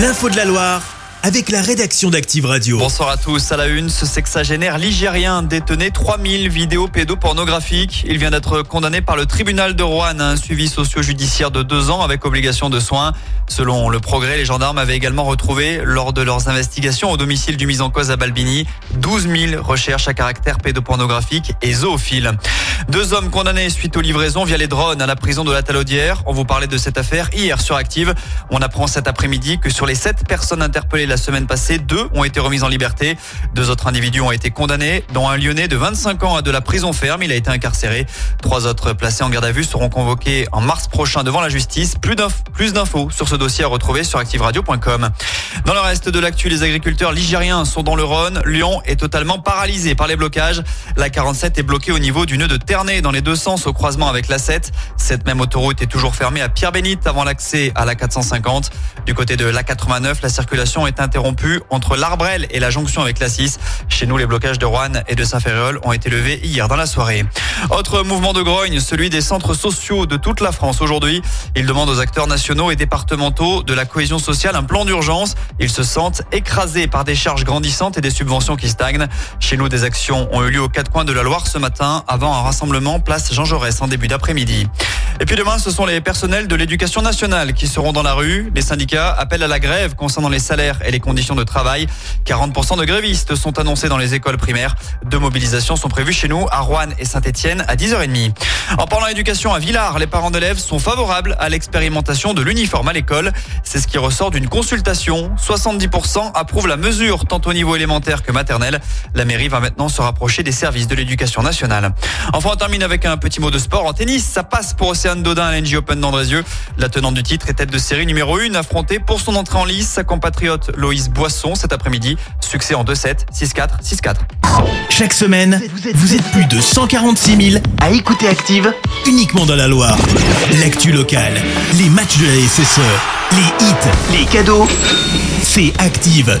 L'info de la Loire avec la rédaction d'Active Radio. Bonsoir à tous. À la une, ce sexagénaire ligérien détenait 3000 vidéos pédopornographiques. Il vient d'être condamné par le tribunal de Rouen à un suivi socio-judiciaire de deux ans avec obligation de soins. Selon le progrès, les gendarmes avaient également retrouvé, lors de leurs investigations au domicile du mis en cause à Balbini, 12 000 recherches à caractère pédopornographique et zoophile. Deux hommes condamnés suite aux livraisons via les drones à la prison de la Talaudière. On vous parlait de cette affaire hier sur Active. On apprend cet après-midi que sur les sept personnes interpellées la semaine passée, deux ont été remises en liberté. Deux autres individus ont été condamnés, dont un lyonnais de 25 ans à de la prison ferme. Il a été incarcéré. Trois autres placés en garde à vue seront convoqués en mars prochain devant la justice. Plus d'infos sur ce dossier à retrouver sur activeradio.com. Dans le reste de l'actu, les agriculteurs ligériens sont dans le Rhône. Lyon est totalement paralysé par les blocages. La 47 est bloquée au niveau du nœud de Ternay dans les deux sens au croisement avec la 7. Cette même autoroute est toujours fermée à Pierre-Bénite avant l'accès à la 450. Du côté de la 89, la circulation est interrompue entre l'Arbrel et la jonction avec la 6. Chez nous, les blocages de Rouen et de Saint-Ferréol ont été levés hier dans la soirée. Autre mouvement de grogne, celui des centres sociaux de toute la France aujourd'hui. Ils demandent aux acteurs nationaux et départementaux de la cohésion sociale un plan d'urgence. Ils se sentent écrasés par des charges grandissantes et des subventions qui stagnent. Chez nous, des actions ont eu lieu aux quatre coins de la Loire ce matin avant un rassemblement place Jean Jaurès en début d'après-midi. Et puis demain, ce sont les personnels de l'éducation nationale qui seront dans la rue. Les syndicats appellent à la grève concernant les salaires et les conditions de travail. 40% de grévistes sont annoncés dans les écoles primaires. Deux mobilisations sont prévues chez nous à Rouen et Saint-Etienne à 10h30. En parlant éducation à Villars, les parents d'élèves sont favorables à l'expérimentation de l'uniforme à l'école. C'est ce qui ressort d'une consultation. 70% approuvent la mesure tant au niveau élémentaire que maternel. La mairie va maintenant se rapprocher des services de l'éducation nationale. On termine avec un petit mot de sport. En tennis, ça passe pour Océane Dodin à l'NG Open d'Andrézieux. La tenante du titre est tête de série numéro 1 affrontée pour son entrée en lice sa compatriote Loïs Boisson cet après-midi. Succès en 2-7, 6-4, 6-4. Chaque semaine, vous êtes plus de 146 000 à écouter Active uniquement dans la Loire. L'actu locale, les matchs de la SSE, les hits, les cadeaux, c'est Active.